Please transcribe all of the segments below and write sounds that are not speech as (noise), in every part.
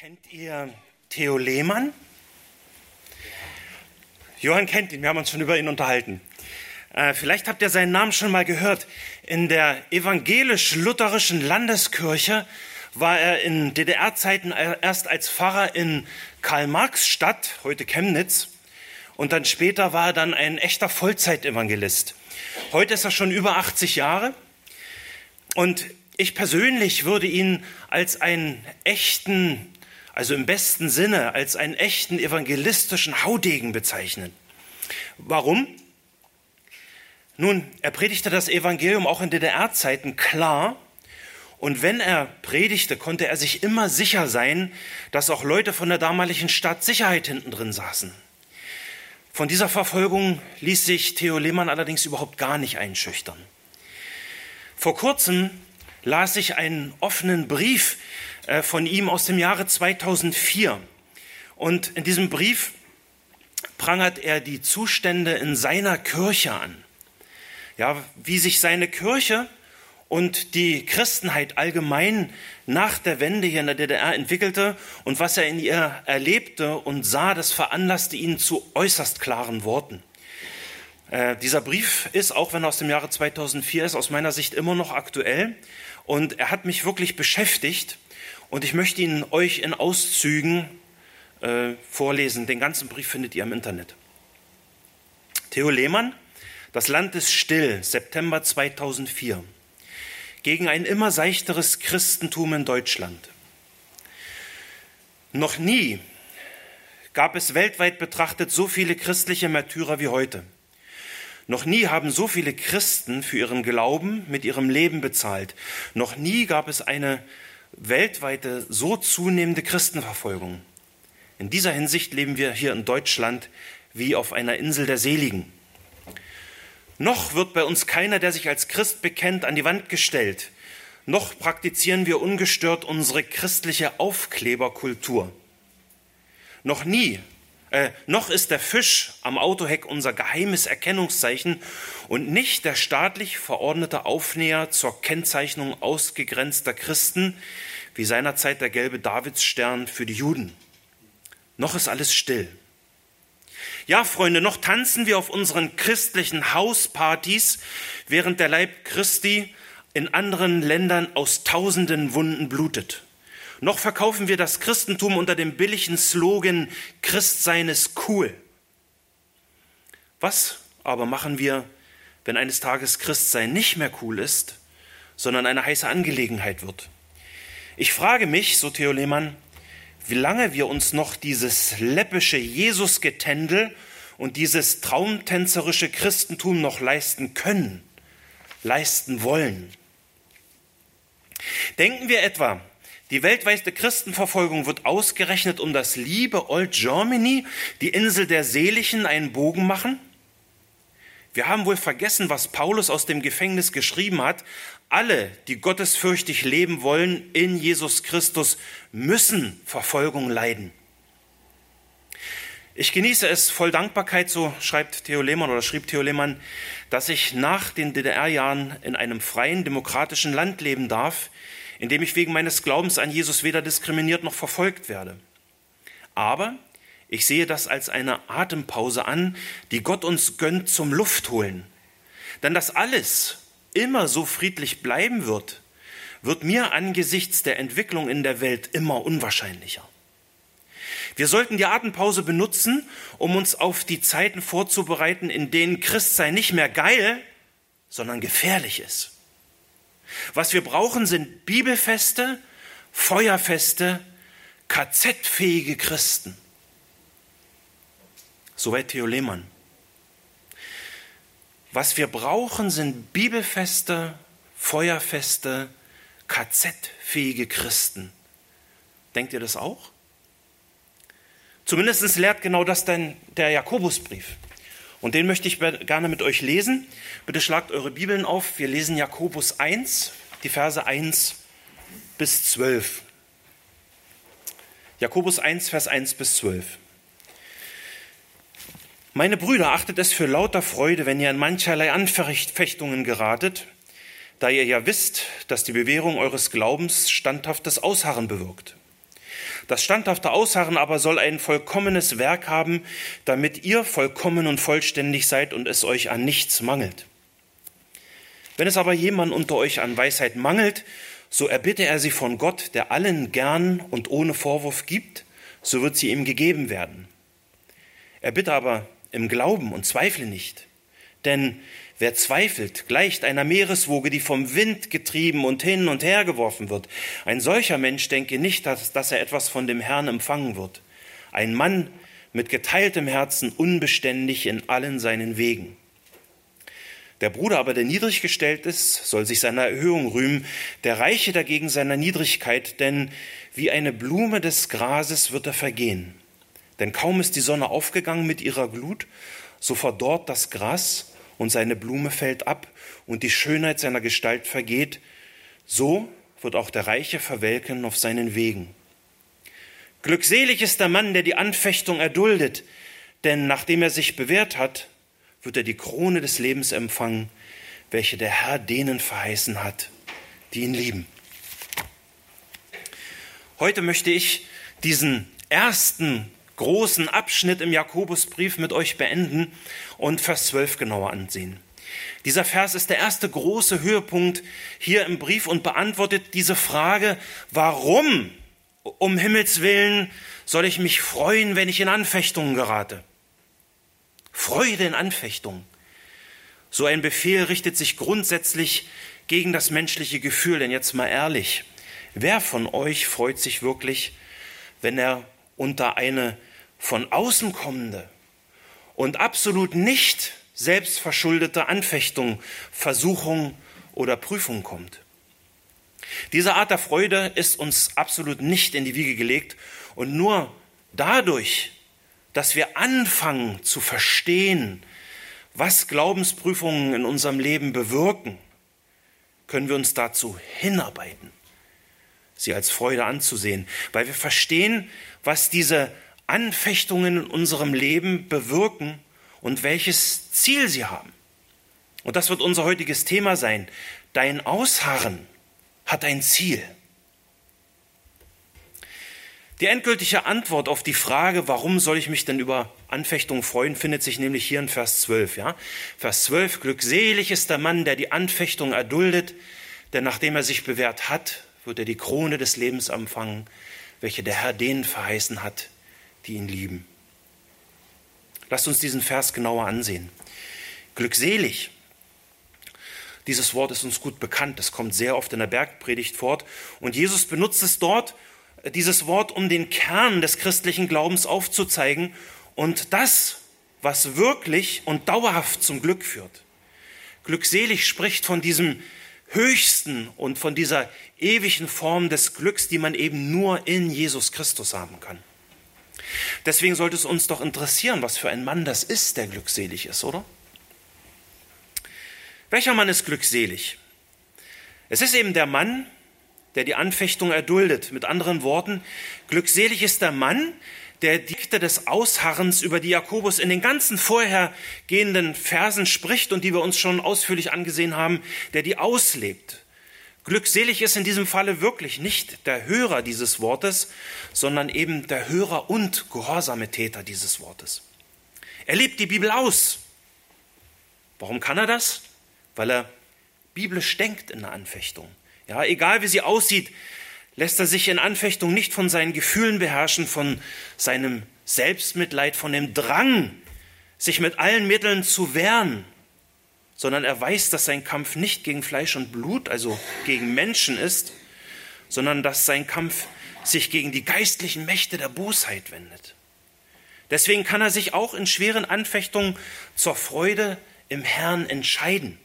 Kennt ihr Theo Lehmann? Johann kennt ihn, wir haben uns schon über ihn unterhalten. Äh, vielleicht habt ihr seinen Namen schon mal gehört. In der evangelisch-lutherischen Landeskirche war er in DDR-Zeiten erst als Pfarrer in Karl-Marx-Stadt, heute Chemnitz, und dann später war er dann ein echter Vollzeitevangelist. Heute ist er schon über 80 Jahre und ich persönlich würde ihn als einen echten also im besten Sinne als einen echten evangelistischen Haudegen bezeichnen. Warum? Nun, er predigte das Evangelium auch in DDR-Zeiten klar. Und wenn er predigte, konnte er sich immer sicher sein, dass auch Leute von der damaligen Staatssicherheit hinten drin saßen. Von dieser Verfolgung ließ sich Theo Lehmann allerdings überhaupt gar nicht einschüchtern. Vor kurzem las ich einen offenen Brief, von ihm aus dem Jahre 2004. Und in diesem Brief prangert er die Zustände in seiner Kirche an. Ja, wie sich seine Kirche und die Christenheit allgemein nach der Wende hier in der DDR entwickelte und was er in ihr erlebte und sah, das veranlasste ihn zu äußerst klaren Worten. Äh, dieser Brief ist, auch wenn er aus dem Jahre 2004 ist, aus meiner Sicht immer noch aktuell und er hat mich wirklich beschäftigt und ich möchte ihn euch in Auszügen äh, vorlesen. Den ganzen Brief findet ihr im Internet. Theo Lehmann, Das Land ist still, September 2004. Gegen ein immer seichteres Christentum in Deutschland. Noch nie gab es weltweit betrachtet so viele christliche Märtyrer wie heute. Noch nie haben so viele Christen für ihren Glauben mit ihrem Leben bezahlt. Noch nie gab es eine weltweite so zunehmende Christenverfolgung. In dieser Hinsicht leben wir hier in Deutschland wie auf einer Insel der Seligen. Noch wird bei uns keiner, der sich als Christ bekennt, an die Wand gestellt. Noch praktizieren wir ungestört unsere christliche Aufkleberkultur. Noch nie, äh, noch ist der Fisch am Autoheck unser geheimes Erkennungszeichen und nicht der staatlich verordnete Aufnäher zur Kennzeichnung ausgegrenzter Christen, wie seinerzeit der gelbe Davidsstern für die Juden. Noch ist alles still. Ja, Freunde, noch tanzen wir auf unseren christlichen Hauspartys, während der Leib Christi in anderen Ländern aus tausenden Wunden blutet. Noch verkaufen wir das Christentum unter dem billigen Slogan Christsein ist cool. Was aber machen wir, wenn eines Tages Christsein nicht mehr cool ist, sondern eine heiße Angelegenheit wird? Ich frage mich, so Theo Lehmann, wie lange wir uns noch dieses läppische Jesusgetändel und dieses traumtänzerische Christentum noch leisten können, leisten wollen. Denken wir etwa, die weltweite Christenverfolgung wird ausgerechnet um das liebe Old Germany, die Insel der Seligen, einen Bogen machen? Wir haben wohl vergessen, was Paulus aus dem Gefängnis geschrieben hat, alle, die gottesfürchtig leben wollen in Jesus Christus, müssen Verfolgung leiden. Ich genieße es voll Dankbarkeit, so schreibt Theo Lehmann oder schrieb Theo Lehmann, dass ich nach den DDR-Jahren in einem freien, demokratischen Land leben darf, in dem ich wegen meines Glaubens an Jesus weder diskriminiert noch verfolgt werde. Aber ich sehe das als eine Atempause an, die Gott uns gönnt zum Luftholen. Denn das alles, immer so friedlich bleiben wird, wird mir angesichts der Entwicklung in der Welt immer unwahrscheinlicher. Wir sollten die Atempause benutzen, um uns auf die Zeiten vorzubereiten, in denen Christsein nicht mehr geil, sondern gefährlich ist. Was wir brauchen, sind bibelfeste, feuerfeste, KZ-fähige Christen. Soweit Theo Lehmann. Was wir brauchen, sind bibelfeste, feuerfeste, KZ-fähige Christen. Denkt ihr das auch? Zumindest lehrt genau das denn der Jakobusbrief. Und den möchte ich gerne mit euch lesen. Bitte schlagt eure Bibeln auf. Wir lesen Jakobus 1, die Verse 1 bis 12. Jakobus 1, Vers 1 bis 12. Meine Brüder, achtet es für lauter Freude, wenn ihr in mancherlei Anfechtungen geratet, da ihr ja wisst, dass die Bewährung eures Glaubens standhaftes Ausharren bewirkt. Das standhafte Ausharren aber soll ein vollkommenes Werk haben, damit ihr vollkommen und vollständig seid und es euch an nichts mangelt. Wenn es aber jemand unter euch an Weisheit mangelt, so erbitte er sie von Gott, der allen gern und ohne Vorwurf gibt, so wird sie ihm gegeben werden. Er bitte aber im Glauben und zweifle nicht. Denn wer zweifelt, gleicht einer Meereswoge, die vom Wind getrieben und hin und her geworfen wird. Ein solcher Mensch denke nicht, dass, dass er etwas von dem Herrn empfangen wird. Ein Mann mit geteiltem Herzen, unbeständig in allen seinen Wegen. Der Bruder aber, der niedrig gestellt ist, soll sich seiner Erhöhung rühmen, der Reiche dagegen seiner Niedrigkeit, denn wie eine Blume des Grases wird er vergehen. Denn kaum ist die Sonne aufgegangen mit ihrer Glut, so verdorrt das Gras und seine Blume fällt ab und die Schönheit seiner Gestalt vergeht, so wird auch der Reiche verwelken auf seinen Wegen. Glückselig ist der Mann, der die Anfechtung erduldet, denn nachdem er sich bewährt hat, wird er die Krone des Lebens empfangen, welche der Herr denen verheißen hat, die ihn lieben. Heute möchte ich diesen ersten großen Abschnitt im Jakobusbrief mit euch beenden und Vers 12 genauer ansehen. Dieser Vers ist der erste große Höhepunkt hier im Brief und beantwortet diese Frage, warum um Himmels willen soll ich mich freuen, wenn ich in Anfechtungen gerate? Freude in Anfechtungen. So ein Befehl richtet sich grundsätzlich gegen das menschliche Gefühl, denn jetzt mal ehrlich, wer von euch freut sich wirklich, wenn er unter eine von außen kommende und absolut nicht selbstverschuldete Anfechtung, Versuchung oder Prüfung kommt. Diese Art der Freude ist uns absolut nicht in die Wiege gelegt und nur dadurch, dass wir anfangen zu verstehen, was Glaubensprüfungen in unserem Leben bewirken, können wir uns dazu hinarbeiten, sie als Freude anzusehen, weil wir verstehen, was diese Anfechtungen in unserem Leben bewirken und welches Ziel sie haben. Und das wird unser heutiges Thema sein. Dein Ausharren hat ein Ziel. Die endgültige Antwort auf die Frage, warum soll ich mich denn über Anfechtungen freuen, findet sich nämlich hier in Vers 12. Ja? Vers 12, glückselig ist der Mann, der die Anfechtung erduldet, denn nachdem er sich bewährt hat, wird er die Krone des Lebens empfangen, welche der Herr denen verheißen hat, die ihn lieben. Lasst uns diesen Vers genauer ansehen. Glückselig. Dieses Wort ist uns gut bekannt. Es kommt sehr oft in der Bergpredigt fort. Und Jesus benutzt es dort, dieses Wort, um den Kern des christlichen Glaubens aufzuzeigen und das, was wirklich und dauerhaft zum Glück führt. Glückselig spricht von diesem höchsten und von dieser ewigen Form des Glücks, die man eben nur in Jesus Christus haben kann. Deswegen sollte es uns doch interessieren, was für ein Mann das ist, der glückselig ist, oder? Welcher Mann ist glückselig? Es ist eben der Mann, der die Anfechtung erduldet. Mit anderen Worten, glückselig ist der Mann, der die Dikte des Ausharrens, über die Jakobus in den ganzen vorhergehenden Versen spricht und die wir uns schon ausführlich angesehen haben, der die auslebt. Glückselig ist in diesem Falle wirklich nicht der Hörer dieses Wortes, sondern eben der Hörer und gehorsame Täter dieses Wortes. Er lebt die Bibel aus. Warum kann er das? Weil er biblisch denkt in der Anfechtung. Ja, egal wie sie aussieht, lässt er sich in Anfechtung nicht von seinen Gefühlen beherrschen, von seinem Selbstmitleid, von dem Drang, sich mit allen Mitteln zu wehren, sondern er weiß, dass sein Kampf nicht gegen Fleisch und Blut, also gegen Menschen ist, sondern dass sein Kampf sich gegen die geistlichen Mächte der Bosheit wendet. Deswegen kann er sich auch in schweren Anfechtungen zur Freude im Herrn entscheiden.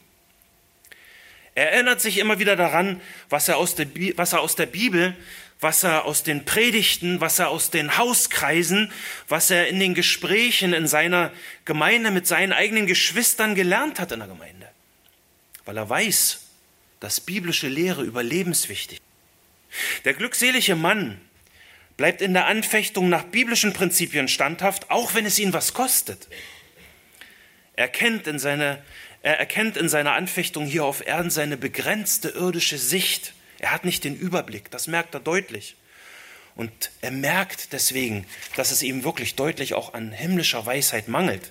Er erinnert sich immer wieder daran, was er aus der, was er aus der Bibel was er aus den Predigten, was er aus den Hauskreisen, was er in den Gesprächen in seiner Gemeinde mit seinen eigenen Geschwistern gelernt hat in der Gemeinde. Weil er weiß, dass biblische Lehre überlebenswichtig ist. Der glückselige Mann bleibt in der Anfechtung nach biblischen Prinzipien standhaft, auch wenn es ihn was kostet. Er, kennt in seine, er erkennt in seiner Anfechtung hier auf Erden seine begrenzte irdische Sicht er hat nicht den Überblick, das merkt er deutlich. Und er merkt deswegen, dass es ihm wirklich deutlich auch an himmlischer Weisheit mangelt.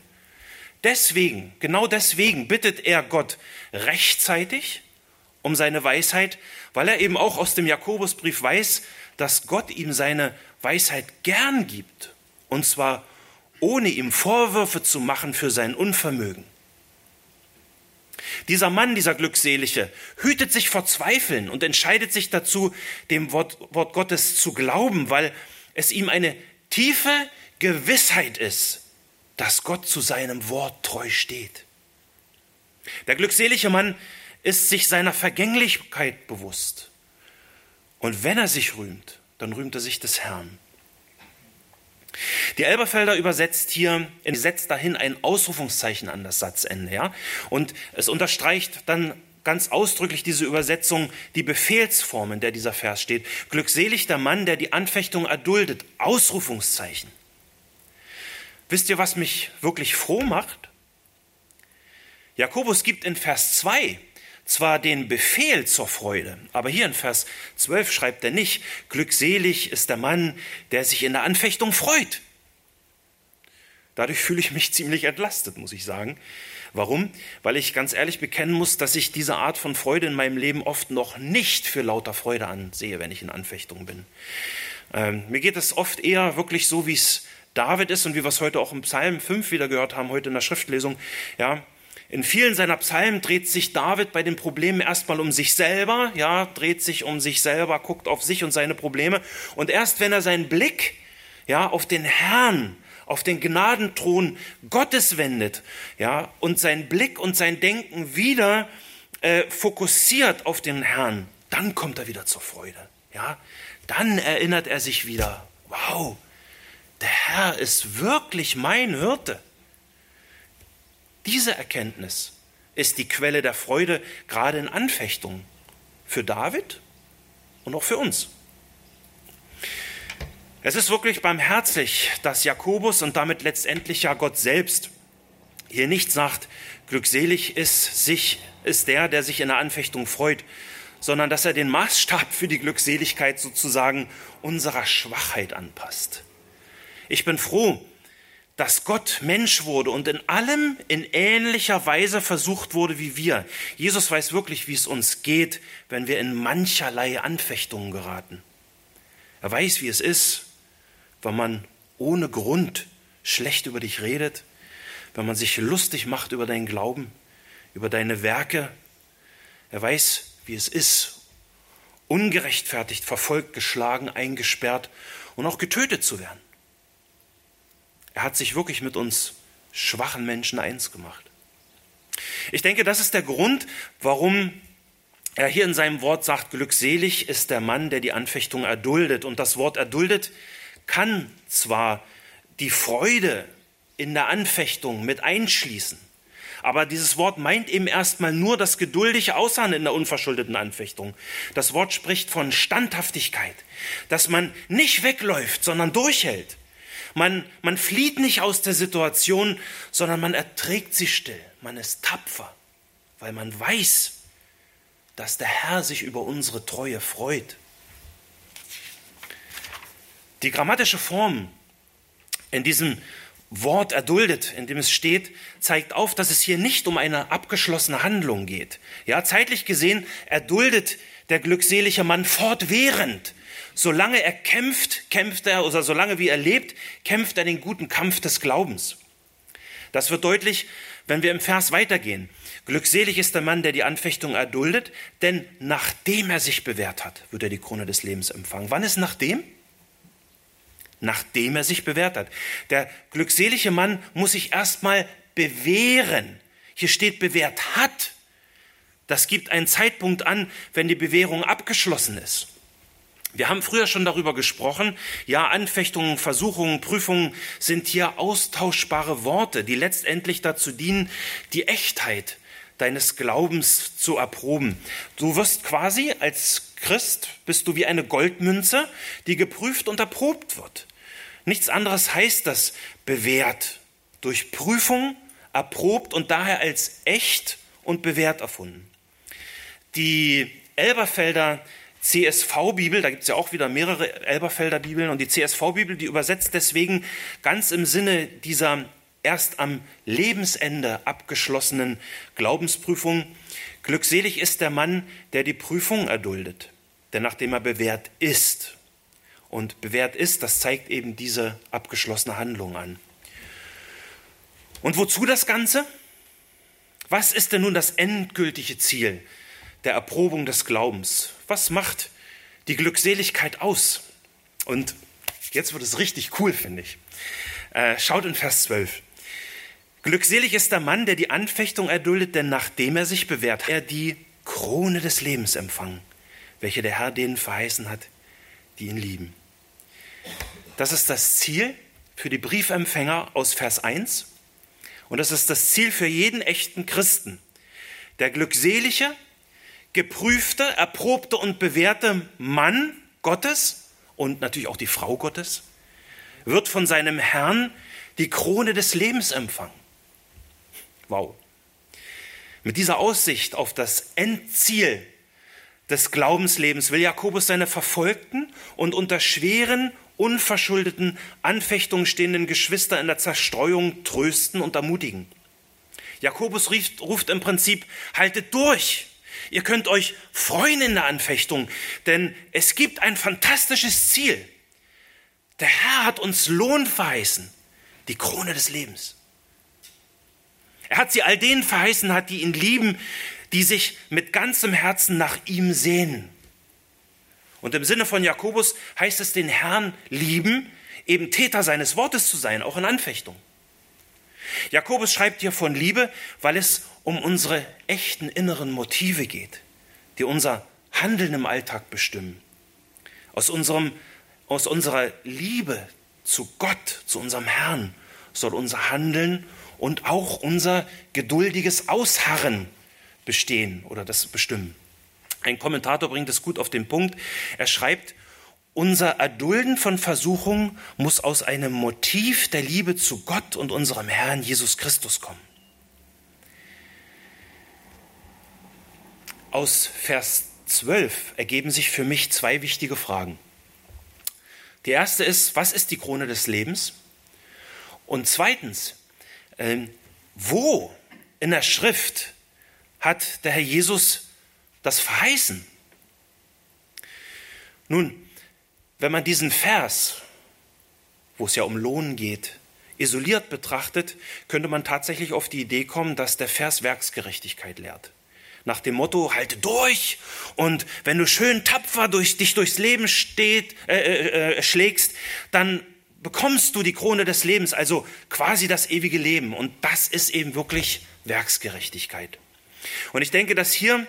Deswegen, genau deswegen bittet er Gott rechtzeitig um seine Weisheit, weil er eben auch aus dem Jakobusbrief weiß, dass Gott ihm seine Weisheit gern gibt. Und zwar ohne ihm Vorwürfe zu machen für sein Unvermögen. Dieser Mann, dieser Glückselige, hütet sich vor Zweifeln und entscheidet sich dazu, dem Wort, Wort Gottes zu glauben, weil es ihm eine tiefe Gewissheit ist, dass Gott zu seinem Wort treu steht. Der glückselige Mann ist sich seiner Vergänglichkeit bewusst. Und wenn er sich rühmt, dann rühmt er sich des Herrn. Die Elberfelder übersetzt hier, setzt dahin ein Ausrufungszeichen an das Satzende. Ja? Und es unterstreicht dann ganz ausdrücklich diese Übersetzung die Befehlsform, in der dieser Vers steht. Glückselig der Mann, der die Anfechtung erduldet. Ausrufungszeichen. Wisst ihr, was mich wirklich froh macht? Jakobus gibt in Vers 2 zwar den Befehl zur Freude, aber hier in Vers 12 schreibt er nicht, glückselig ist der Mann, der sich in der Anfechtung freut. Dadurch fühle ich mich (laughs) ziemlich entlastet, muss ich sagen. Warum? Weil ich ganz ehrlich bekennen muss, dass ich diese Art von Freude in meinem Leben oft noch nicht für lauter Freude ansehe, wenn ich in Anfechtung bin. Ähm, mir geht es oft eher wirklich so, wie es David ist und wie wir es heute auch im Psalm 5 wieder gehört haben, heute in der Schriftlesung. Ja, in vielen seiner Psalmen dreht sich David bei den Problemen erstmal um sich selber, ja, dreht sich um sich selber, guckt auf sich und seine Probleme. Und erst wenn er seinen Blick, ja, auf den Herrn, auf den Gnadenthron Gottes wendet, ja, und sein Blick und sein Denken wieder äh, fokussiert auf den Herrn, dann kommt er wieder zur Freude, ja. Dann erinnert er sich wieder, wow, der Herr ist wirklich mein Hirte. Diese Erkenntnis ist die Quelle der Freude, gerade in Anfechtungen. Für David und auch für uns. Es ist wirklich barmherzig, dass Jakobus und damit letztendlich ja Gott selbst hier nicht sagt, glückselig ist, sich, ist der, der sich in der Anfechtung freut, sondern dass er den Maßstab für die Glückseligkeit sozusagen unserer Schwachheit anpasst. Ich bin froh, dass Gott Mensch wurde und in allem in ähnlicher Weise versucht wurde wie wir. Jesus weiß wirklich, wie es uns geht, wenn wir in mancherlei Anfechtungen geraten. Er weiß, wie es ist, wenn man ohne Grund schlecht über dich redet, wenn man sich lustig macht über deinen Glauben, über deine Werke. Er weiß, wie es ist, ungerechtfertigt, verfolgt, geschlagen, eingesperrt und auch getötet zu werden. Er hat sich wirklich mit uns schwachen Menschen eins gemacht. Ich denke, das ist der Grund, warum er hier in seinem Wort sagt, glückselig ist der Mann, der die Anfechtung erduldet. Und das Wort erduldet kann zwar die Freude in der Anfechtung mit einschließen, aber dieses Wort meint eben erstmal nur das geduldige Ausharren in der unverschuldeten Anfechtung. Das Wort spricht von Standhaftigkeit, dass man nicht wegläuft, sondern durchhält. Man, man flieht nicht aus der Situation, sondern man erträgt sie still. Man ist tapfer, weil man weiß, dass der Herr sich über unsere Treue freut. Die grammatische Form in diesem Wort erduldet, in dem es steht, zeigt auf, dass es hier nicht um eine abgeschlossene Handlung geht. Ja, zeitlich gesehen erduldet der glückselige Mann fortwährend Solange er kämpft, kämpft er, oder solange wie er lebt, kämpft er den guten Kampf des Glaubens. Das wird deutlich, wenn wir im Vers weitergehen. Glückselig ist der Mann, der die Anfechtung erduldet, denn nachdem er sich bewährt hat, wird er die Krone des Lebens empfangen. Wann ist nachdem? Nachdem er sich bewährt hat. Der glückselige Mann muss sich erstmal bewähren. Hier steht bewährt hat. Das gibt einen Zeitpunkt an, wenn die Bewährung abgeschlossen ist. Wir haben früher schon darüber gesprochen. Ja, Anfechtungen, Versuchungen, Prüfungen sind hier austauschbare Worte, die letztendlich dazu dienen, die Echtheit deines Glaubens zu erproben. Du wirst quasi als Christ, bist du wie eine Goldmünze, die geprüft und erprobt wird. Nichts anderes heißt das bewährt, durch Prüfung erprobt und daher als echt und bewährt erfunden. Die Elberfelder CSV-Bibel, da gibt es ja auch wieder mehrere Elberfelder Bibeln, und die CSV-Bibel, die übersetzt deswegen ganz im Sinne dieser erst am Lebensende abgeschlossenen Glaubensprüfung, glückselig ist der Mann, der die Prüfung erduldet, denn nachdem er bewährt ist, und bewährt ist, das zeigt eben diese abgeschlossene Handlung an. Und wozu das Ganze? Was ist denn nun das endgültige Ziel der Erprobung des Glaubens? Was macht die Glückseligkeit aus? Und jetzt wird es richtig cool, finde ich. Äh, schaut in Vers 12. Glückselig ist der Mann, der die Anfechtung erduldet, denn nachdem er sich bewährt, er die Krone des Lebens empfangen, welche der Herr denen verheißen hat, die ihn lieben. Das ist das Ziel für die Briefempfänger aus Vers 1. Und das ist das Ziel für jeden echten Christen. Der glückselige, geprüfte, erprobte und bewährte Mann Gottes und natürlich auch die Frau Gottes wird von seinem Herrn die Krone des Lebens empfangen. Wow. Mit dieser Aussicht auf das Endziel des Glaubenslebens will Jakobus seine verfolgten und unter schweren unverschuldeten Anfechtungen stehenden Geschwister in der Zerstreuung trösten und ermutigen. Jakobus ruft, ruft im Prinzip, haltet durch. Ihr könnt euch freuen in der Anfechtung, denn es gibt ein fantastisches Ziel. Der Herr hat uns Lohn verheißen, die Krone des Lebens. Er hat sie all denen verheißen hat, die ihn lieben, die sich mit ganzem Herzen nach ihm sehnen. Und im Sinne von Jakobus heißt es den Herrn lieben, eben Täter seines Wortes zu sein, auch in Anfechtung. Jakobus schreibt hier von Liebe, weil es um unsere echten inneren Motive geht, die unser Handeln im Alltag bestimmen. Aus, unserem, aus unserer Liebe zu Gott, zu unserem Herrn, soll unser Handeln und auch unser geduldiges Ausharren bestehen oder das bestimmen. Ein Kommentator bringt es gut auf den Punkt. Er schreibt, unser Erdulden von Versuchungen muss aus einem Motiv der Liebe zu Gott und unserem Herrn Jesus Christus kommen. Aus Vers 12 ergeben sich für mich zwei wichtige Fragen. Die erste ist, was ist die Krone des Lebens? Und zweitens, äh, wo in der Schrift hat der Herr Jesus das Verheißen. Nun, wenn man diesen Vers, wo es ja um Lohn geht, isoliert betrachtet, könnte man tatsächlich auf die Idee kommen, dass der Vers Werksgerechtigkeit lehrt. Nach dem Motto, halte durch und wenn du schön tapfer durch, dich durchs Leben steht, äh, äh, äh, schlägst, dann bekommst du die Krone des Lebens, also quasi das ewige Leben. Und das ist eben wirklich Werksgerechtigkeit. Und ich denke, dass hier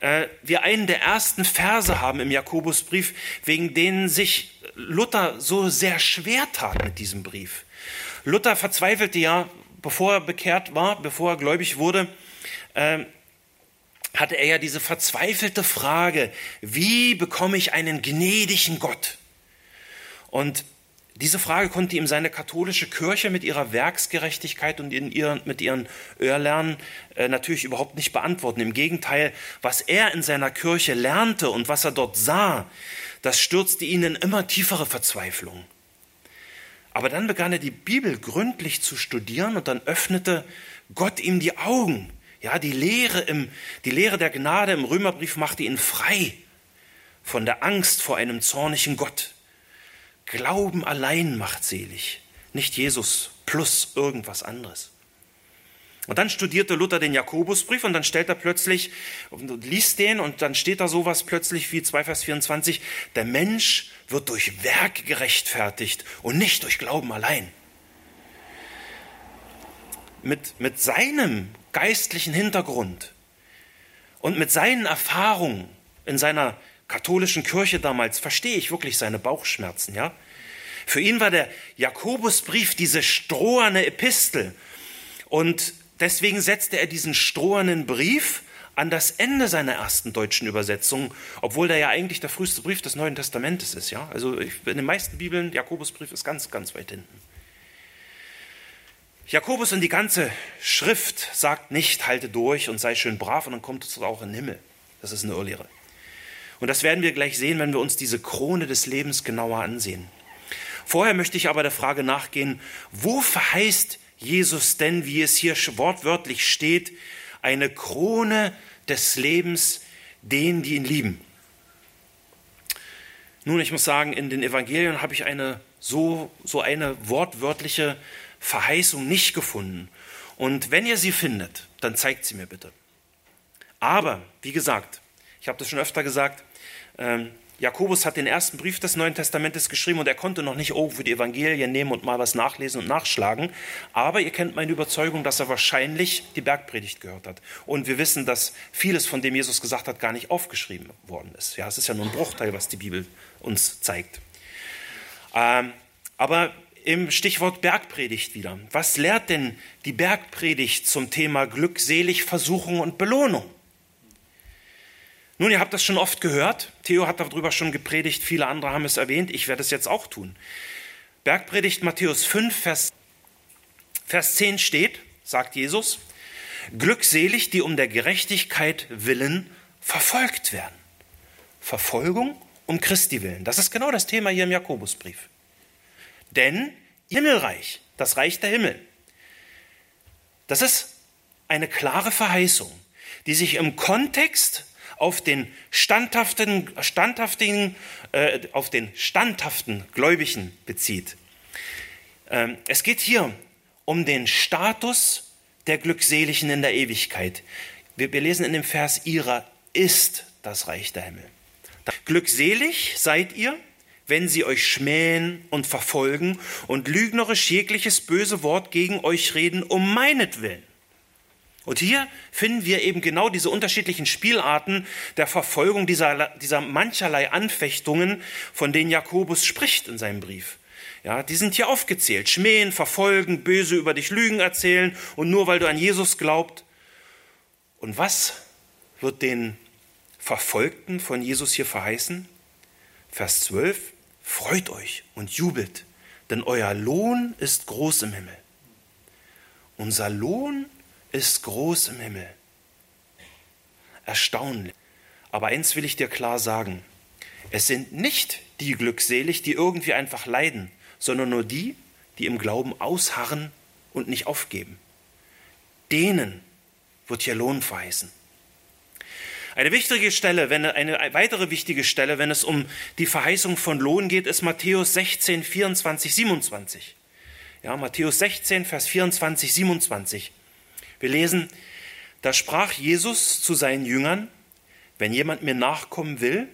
äh, wir einen der ersten Verse haben im Jakobusbrief, wegen denen sich Luther so sehr schwer tat mit diesem Brief. Luther verzweifelte ja, bevor er bekehrt war, bevor er gläubig wurde, äh, hatte er ja diese verzweifelte Frage, wie bekomme ich einen gnädigen Gott? Und diese Frage konnte ihm seine katholische Kirche mit ihrer Werksgerechtigkeit und ihren, mit ihren Irrlernen äh, natürlich überhaupt nicht beantworten. Im Gegenteil, was er in seiner Kirche lernte und was er dort sah, das stürzte ihn in immer tiefere Verzweiflung. Aber dann begann er die Bibel gründlich zu studieren und dann öffnete Gott ihm die Augen. Ja, die Lehre, im, die Lehre der Gnade im Römerbrief machte ihn frei von der Angst vor einem zornigen Gott. Glauben allein macht selig, nicht Jesus plus irgendwas anderes. Und dann studierte Luther den Jakobusbrief und dann stellt er plötzlich, und liest den und dann steht da sowas plötzlich wie 2 Vers 24, der Mensch wird durch Werk gerechtfertigt und nicht durch Glauben allein. Mit, mit seinem geistlichen Hintergrund und mit seinen Erfahrungen in seiner katholischen Kirche damals verstehe ich wirklich seine Bauchschmerzen, ja. Für ihn war der Jakobusbrief diese stroherne Epistel und deswegen setzte er diesen strohernen Brief an das Ende seiner ersten deutschen Übersetzung, obwohl der ja eigentlich der früheste Brief des Neuen Testamentes ist, ja. Also in den meisten Bibeln, Jakobusbrief ist ganz, ganz weit hinten. Jakobus und die ganze Schrift sagt nicht, halte durch und sei schön brav und dann kommt es auch in den Himmel. Das ist eine Irrlehre. Und das werden wir gleich sehen, wenn wir uns diese Krone des Lebens genauer ansehen. Vorher möchte ich aber der Frage nachgehen, wo verheißt Jesus denn, wie es hier wortwörtlich steht, eine Krone des Lebens denen, die ihn lieben? Nun, ich muss sagen, in den Evangelien habe ich eine so, so eine wortwörtliche Verheißung nicht gefunden. Und wenn ihr sie findet, dann zeigt sie mir bitte. Aber, wie gesagt, ich habe das schon öfter gesagt, ähm, Jakobus hat den ersten Brief des Neuen Testamentes geschrieben und er konnte noch nicht irgendwo die Evangelien nehmen und mal was nachlesen und nachschlagen. Aber ihr kennt meine Überzeugung, dass er wahrscheinlich die Bergpredigt gehört hat. Und wir wissen, dass vieles, von dem Jesus gesagt hat, gar nicht aufgeschrieben worden ist. Ja, es ist ja nur ein Bruchteil, was die Bibel uns zeigt. Ähm, aber im Stichwort Bergpredigt wieder. Was lehrt denn die Bergpredigt zum Thema glückselig, Versuchung und Belohnung? Nun, ihr habt das schon oft gehört. Theo hat darüber schon gepredigt, viele andere haben es erwähnt. Ich werde es jetzt auch tun. Bergpredigt Matthäus 5, Vers, Vers 10 steht, sagt Jesus, glückselig, die um der Gerechtigkeit willen verfolgt werden. Verfolgung um Christi willen. Das ist genau das Thema hier im Jakobusbrief. Denn Himmelreich, das Reich der Himmel, das ist eine klare Verheißung, die sich im Kontext auf den standhaften, standhaften, äh, auf den standhaften Gläubigen bezieht. Ähm, es geht hier um den Status der Glückseligen in der Ewigkeit. Wir, wir lesen in dem Vers, ihrer ist das Reich der Himmel. Glückselig seid ihr, wenn sie euch schmähen und verfolgen und lügnerisch jegliches böse Wort gegen euch reden, um meinetwillen. Und hier finden wir eben genau diese unterschiedlichen Spielarten der Verfolgung dieser, dieser mancherlei Anfechtungen, von denen Jakobus spricht in seinem Brief. Ja, die sind hier aufgezählt. Schmähen, verfolgen, böse über dich Lügen erzählen und nur weil du an Jesus glaubt. Und was wird den Verfolgten von Jesus hier verheißen? Vers 12. Freut euch und jubelt, denn euer Lohn ist groß im Himmel. Unser Lohn ist groß im Himmel. Erstaunlich. Aber eins will ich dir klar sagen. Es sind nicht die glückselig, die irgendwie einfach leiden, sondern nur die, die im Glauben ausharren und nicht aufgeben. Denen wird hier Lohn verheißen. Eine wichtige Stelle, wenn, eine weitere wichtige Stelle, wenn es um die Verheißung von Lohn geht, ist Matthäus 16, 24, 27. Ja, Matthäus 16, Vers 24, 27. Wir lesen, da sprach Jesus zu seinen Jüngern, wenn jemand mir nachkommen will,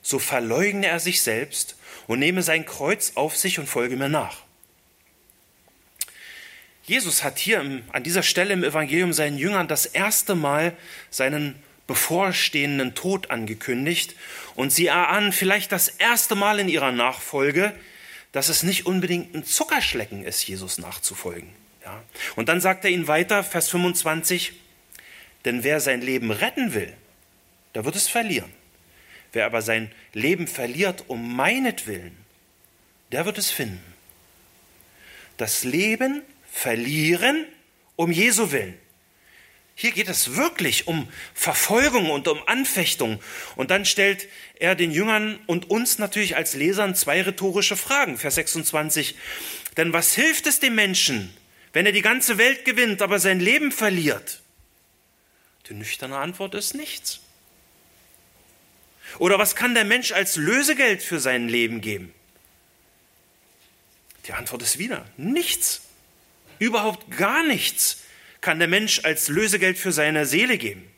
so verleugne er sich selbst und nehme sein Kreuz auf sich und folge mir nach. Jesus hat hier an dieser Stelle im Evangelium seinen Jüngern das erste Mal seinen bevorstehenden Tod angekündigt und sie erahnen vielleicht das erste Mal in ihrer Nachfolge, dass es nicht unbedingt ein Zuckerschlecken ist, Jesus nachzufolgen. Ja. Und dann sagt er ihnen weiter, Vers 25, denn wer sein Leben retten will, der wird es verlieren. Wer aber sein Leben verliert um meinetwillen, der wird es finden. Das Leben verlieren um Jesu willen. Hier geht es wirklich um Verfolgung und um Anfechtung. Und dann stellt er den Jüngern und uns natürlich als Lesern zwei rhetorische Fragen. Vers 26. Denn was hilft es dem Menschen, wenn er die ganze Welt gewinnt, aber sein Leben verliert? Die nüchterne Antwort ist nichts. Oder was kann der Mensch als Lösegeld für sein Leben geben? Die Antwort ist wieder nichts. Überhaupt gar nichts kann der Mensch als Lösegeld für seine Seele geben.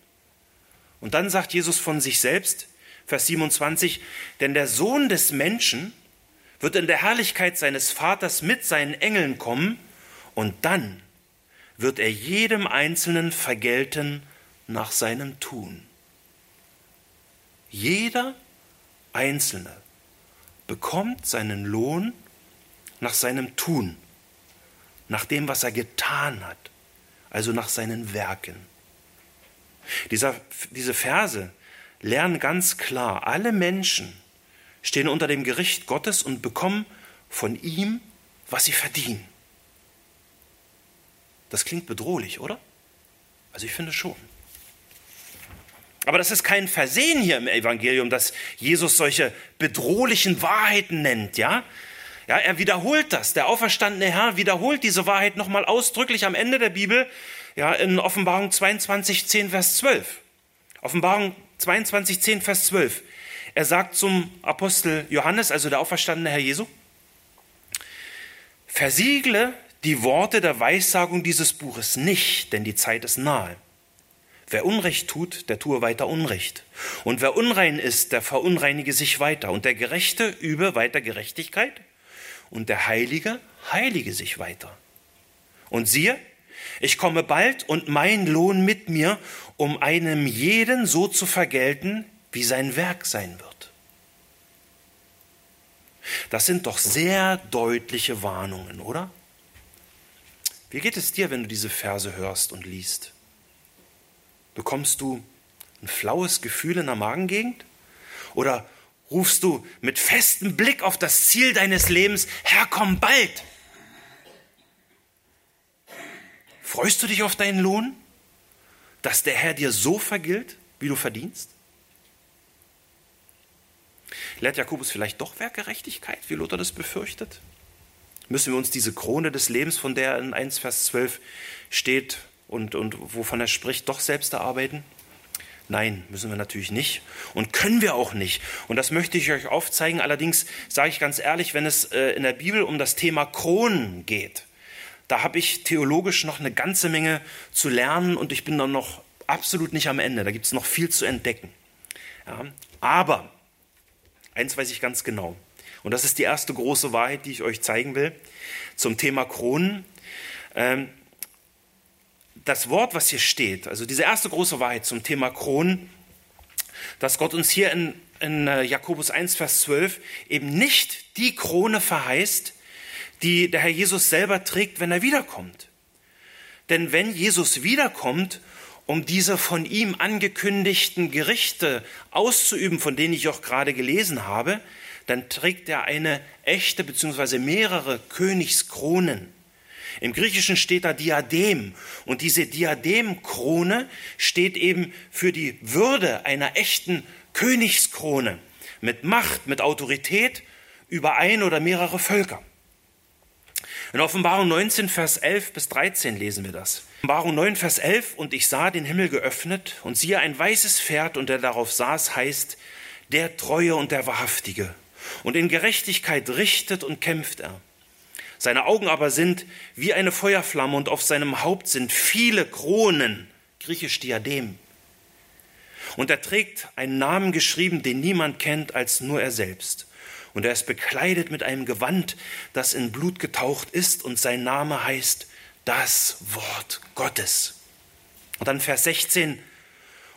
Und dann sagt Jesus von sich selbst, Vers 27, denn der Sohn des Menschen wird in der Herrlichkeit seines Vaters mit seinen Engeln kommen und dann wird er jedem Einzelnen vergelten nach seinem Tun. Jeder Einzelne bekommt seinen Lohn nach seinem Tun, nach dem, was er getan hat, also nach seinen Werken. Dieser, diese Verse lernen ganz klar, alle Menschen stehen unter dem Gericht Gottes und bekommen von ihm, was sie verdienen. Das klingt bedrohlich, oder? Also ich finde schon. Aber das ist kein Versehen hier im Evangelium, dass Jesus solche bedrohlichen Wahrheiten nennt, ja? Ja, er wiederholt das. Der auferstandene Herr wiederholt diese Wahrheit nochmal ausdrücklich am Ende der Bibel, ja, in Offenbarung 22, 10, Vers 12. Offenbarung 22, 10, Vers 12. Er sagt zum Apostel Johannes, also der auferstandene Herr Jesu, versiegle die Worte der Weissagung dieses Buches nicht, denn die Zeit ist nahe. Wer Unrecht tut, der tue weiter Unrecht. Und wer unrein ist, der verunreinige sich weiter. Und der Gerechte übe weiter Gerechtigkeit. Und der Heilige heilige sich weiter. Und siehe, ich komme bald und mein Lohn mit mir, um einem jeden so zu vergelten, wie sein Werk sein wird. Das sind doch sehr deutliche Warnungen, oder? Wie geht es dir, wenn du diese Verse hörst und liest? Bekommst du ein flaues Gefühl in der Magengegend? Oder rufst du mit festem Blick auf das Ziel deines Lebens, Herr, komm bald? Freust du dich auf deinen Lohn, dass der Herr dir so vergilt, wie du verdienst? Lehrt Jakobus vielleicht doch Werkgerechtigkeit, wie Luther das befürchtet? Müssen wir uns diese Krone des Lebens, von der in 1 Vers 12 steht und, und wovon er spricht, doch selbst erarbeiten? Nein, müssen wir natürlich nicht und können wir auch nicht. Und das möchte ich euch aufzeigen. Allerdings sage ich ganz ehrlich, wenn es äh, in der Bibel um das Thema Kronen geht, da habe ich theologisch noch eine ganze Menge zu lernen und ich bin dann noch absolut nicht am Ende. Da gibt es noch viel zu entdecken. Ja, aber Eins weiß ich ganz genau. Und das ist die erste große Wahrheit, die ich euch zeigen will zum Thema Kronen. Ähm, das Wort, was hier steht, also diese erste große Wahrheit zum Thema Kronen, dass Gott uns hier in, in äh, Jakobus 1, Vers 12 eben nicht die Krone verheißt, die der Herr Jesus selber trägt, wenn er wiederkommt. Denn wenn Jesus wiederkommt um diese von ihm angekündigten Gerichte auszuüben, von denen ich auch gerade gelesen habe, dann trägt er eine echte bzw. mehrere Königskronen. Im Griechischen steht da Diadem und diese Diademkrone steht eben für die Würde einer echten Königskrone mit Macht, mit Autorität über ein oder mehrere Völker. In Offenbarung 19, Vers 11 bis 13 lesen wir das. Offenbarung 9, Vers 11, und ich sah den Himmel geöffnet, und siehe ein weißes Pferd, und der darauf saß, heißt, der Treue und der Wahrhaftige. Und in Gerechtigkeit richtet und kämpft er. Seine Augen aber sind wie eine Feuerflamme, und auf seinem Haupt sind viele Kronen, griechisch Diadem. Und er trägt einen Namen geschrieben, den niemand kennt als nur er selbst. Und er ist bekleidet mit einem Gewand, das in Blut getaucht ist, und sein Name heißt das Wort Gottes. Und dann Vers 16,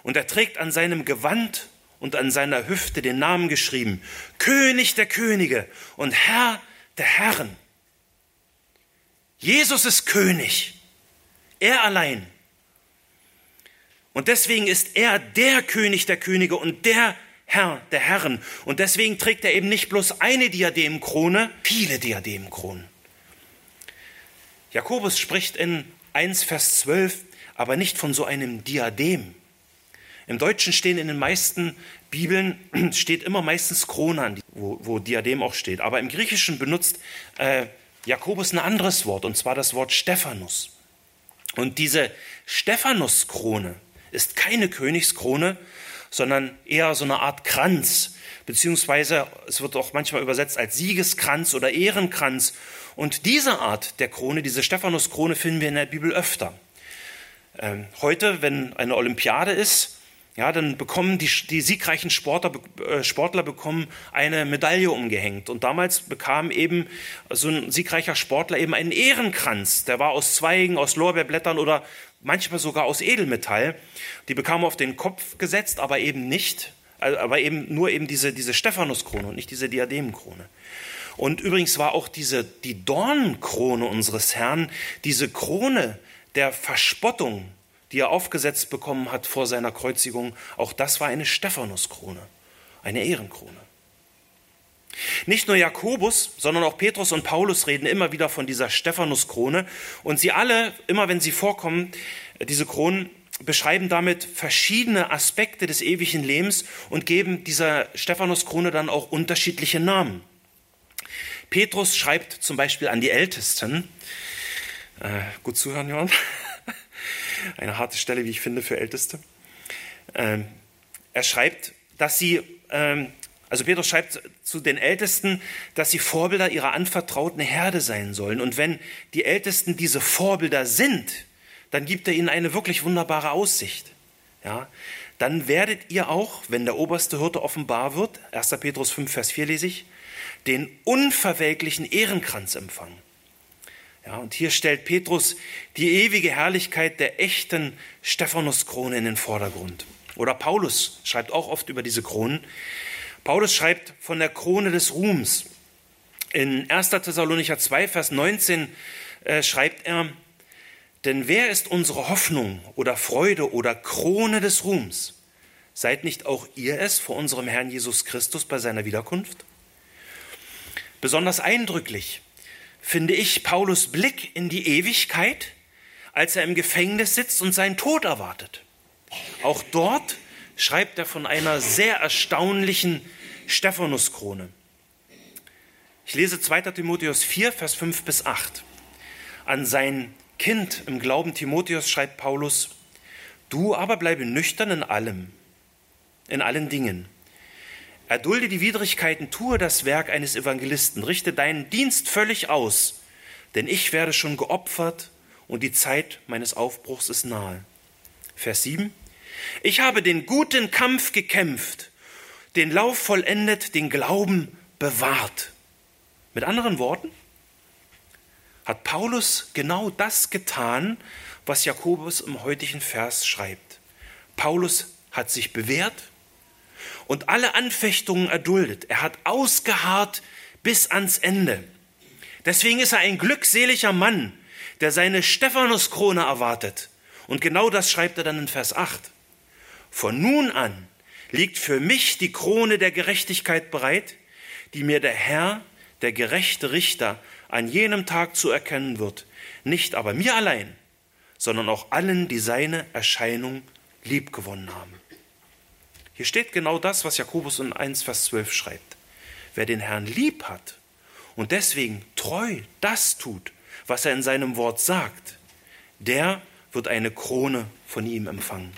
und er trägt an seinem Gewand und an seiner Hüfte den Namen geschrieben, König der Könige und Herr der Herren. Jesus ist König, er allein. Und deswegen ist er der König der Könige und der Herr der Herren. Und deswegen trägt er eben nicht bloß eine Diademkrone, viele Diademkronen. Jakobus spricht in 1 Vers 12 aber nicht von so einem Diadem. Im Deutschen stehen in den meisten Bibeln (clears throat) steht immer meistens Krone an, wo, wo Diadem auch steht. Aber im Griechischen benutzt äh, Jakobus ein anderes Wort, und zwar das Wort Stephanus. Und diese Stephanuskrone ist keine Königskrone, sondern eher so eine Art Kranz, beziehungsweise es wird auch manchmal übersetzt als Siegeskranz oder Ehrenkranz. Und diese Art der Krone, diese Stephanuskrone, finden wir in der Bibel öfter. Ähm, heute, wenn eine Olympiade ist, ja, dann bekommen die, die siegreichen Sportler, äh, Sportler bekommen eine Medaille umgehängt. Und damals bekam eben so ein siegreicher Sportler eben einen Ehrenkranz. Der war aus Zweigen, aus Lorbeerblättern oder manchmal sogar aus Edelmetall. Die bekamen auf den Kopf gesetzt, aber eben nicht, äh, aber eben nur eben diese, diese Stephanuskrone und nicht diese Diademkrone. Und übrigens war auch diese, die Dornenkrone unseres Herrn, diese Krone der Verspottung, die er aufgesetzt bekommen hat vor seiner Kreuzigung, auch das war eine Stephanuskrone, eine Ehrenkrone. Nicht nur Jakobus, sondern auch Petrus und Paulus reden immer wieder von dieser Stephanuskrone. Und sie alle, immer wenn sie vorkommen, diese Kronen, beschreiben damit verschiedene Aspekte des ewigen Lebens und geben dieser Stephanuskrone dann auch unterschiedliche Namen. Petrus schreibt zum Beispiel an die Ältesten, äh, gut zuhören, Johann, eine harte Stelle, wie ich finde, für Älteste. Ähm, er schreibt, dass sie, ähm, also Petrus schreibt zu den Ältesten, dass sie Vorbilder ihrer anvertrauten Herde sein sollen. Und wenn die Ältesten diese Vorbilder sind, dann gibt er ihnen eine wirklich wunderbare Aussicht. Ja, dann werdet ihr auch, wenn der oberste Hirte offenbar wird, 1. Petrus 5, Vers 4 lese ich, den unverwelklichen Ehrenkranz empfangen. Ja, und hier stellt Petrus die ewige Herrlichkeit der echten Stephanuskrone in den Vordergrund. Oder Paulus schreibt auch oft über diese Kronen. Paulus schreibt von der Krone des Ruhms. In 1. Thessalonicher 2, Vers 19 äh, schreibt er, denn wer ist unsere Hoffnung oder Freude oder Krone des Ruhms? Seid nicht auch ihr es vor unserem Herrn Jesus Christus bei seiner Wiederkunft? Besonders eindrücklich finde ich Paulus Blick in die Ewigkeit, als er im Gefängnis sitzt und seinen Tod erwartet. Auch dort schreibt er von einer sehr erstaunlichen Stephanuskrone. Ich lese 2. Timotheus 4, Vers 5 bis 8. An sein Kind im Glauben Timotheus schreibt Paulus, du aber bleibe nüchtern in allem, in allen Dingen. Erdulde die Widrigkeiten, tue das Werk eines Evangelisten, richte deinen Dienst völlig aus, denn ich werde schon geopfert und die Zeit meines Aufbruchs ist nahe. Vers 7. Ich habe den guten Kampf gekämpft, den Lauf vollendet, den Glauben bewahrt. Mit anderen Worten, hat Paulus genau das getan, was Jakobus im heutigen Vers schreibt. Paulus hat sich bewährt und alle Anfechtungen erduldet. Er hat ausgeharrt bis ans Ende. Deswegen ist er ein glückseliger Mann, der seine Stephanuskrone erwartet. Und genau das schreibt er dann in Vers 8. Von nun an liegt für mich die Krone der Gerechtigkeit bereit, die mir der Herr, der gerechte Richter, an jenem Tag zu erkennen wird, nicht aber mir allein, sondern auch allen, die seine Erscheinung liebgewonnen haben. Hier steht genau das, was Jakobus in 1, Vers 12 schreibt. Wer den Herrn lieb hat und deswegen treu das tut, was er in seinem Wort sagt, der wird eine Krone von ihm empfangen.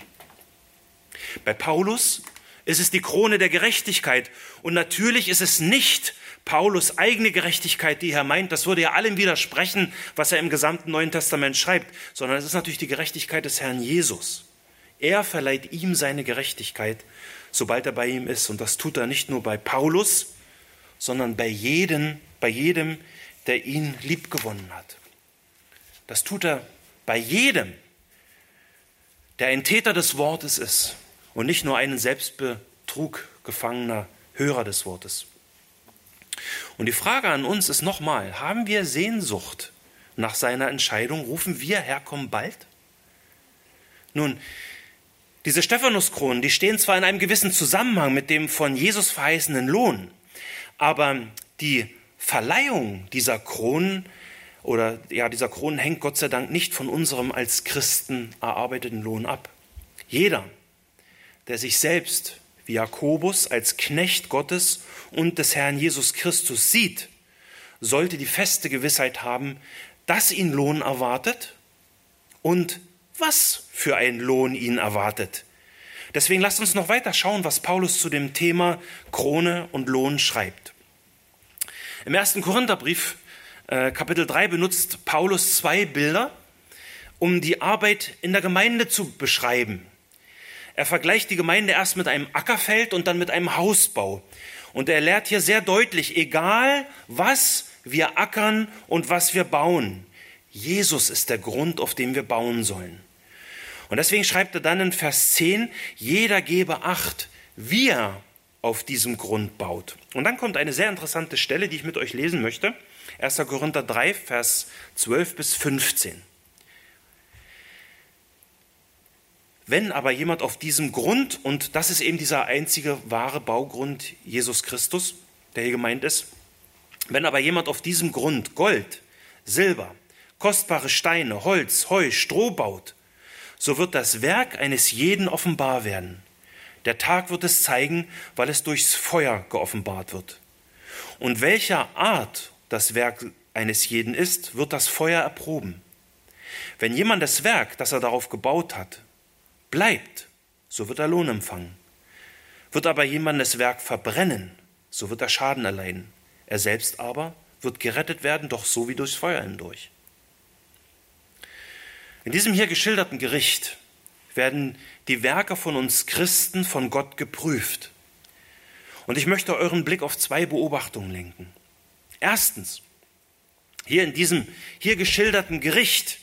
Bei Paulus ist es die Krone der Gerechtigkeit und natürlich ist es nicht Paulus eigene Gerechtigkeit, die er meint, das würde ja allem widersprechen, was er im gesamten Neuen Testament schreibt, sondern es ist natürlich die Gerechtigkeit des Herrn Jesus. Er verleiht ihm seine Gerechtigkeit, sobald er bei ihm ist. Und das tut er nicht nur bei Paulus, sondern bei jedem, bei jedem, der ihn liebgewonnen hat. Das tut er bei jedem, der ein Täter des Wortes ist und nicht nur ein Selbstbetrug gefangener Hörer des Wortes. Und die Frage an uns ist nochmal, haben wir Sehnsucht nach seiner Entscheidung? Rufen wir, Herr, komm bald? Nun, diese Stephanuskronen, die stehen zwar in einem gewissen Zusammenhang mit dem von Jesus verheißenen Lohn, aber die Verleihung dieser Kronen oder ja, dieser Kronen hängt Gott sei Dank nicht von unserem als Christen erarbeiteten Lohn ab. Jeder, der sich selbst wie Jakobus als Knecht Gottes und des Herrn Jesus Christus sieht, sollte die feste Gewissheit haben, dass ihn Lohn erwartet und was für ein Lohn ihn erwartet. Deswegen lasst uns noch weiter schauen, was Paulus zu dem Thema Krone und Lohn schreibt. Im ersten Korintherbrief, äh, Kapitel 3, benutzt Paulus zwei Bilder, um die Arbeit in der Gemeinde zu beschreiben. Er vergleicht die Gemeinde erst mit einem Ackerfeld und dann mit einem Hausbau. Und er lehrt hier sehr deutlich, egal was wir ackern und was wir bauen, Jesus ist der Grund, auf dem wir bauen sollen. Und deswegen schreibt er dann in Vers 10, jeder gebe acht, wie er auf diesem Grund baut. Und dann kommt eine sehr interessante Stelle, die ich mit euch lesen möchte. 1. Korinther 3, Vers 12 bis 15. Wenn aber jemand auf diesem Grund, und das ist eben dieser einzige wahre Baugrund Jesus Christus, der hier gemeint ist, wenn aber jemand auf diesem Grund Gold, Silber, kostbare Steine, Holz, Heu, Stroh baut, so wird das Werk eines jeden offenbar werden. Der Tag wird es zeigen, weil es durchs Feuer geoffenbart wird. Und welcher Art das Werk eines jeden ist, wird das Feuer erproben. Wenn jemand das Werk, das er darauf gebaut hat, bleibt, so wird er Lohn empfangen. Wird aber jemand das Werk verbrennen, so wird er Schaden erleiden. Er selbst aber wird gerettet werden, doch so wie durchs Feuer hindurch. In diesem hier geschilderten Gericht werden die Werke von uns Christen von Gott geprüft. Und ich möchte euren Blick auf zwei Beobachtungen lenken. Erstens, hier in diesem hier geschilderten Gericht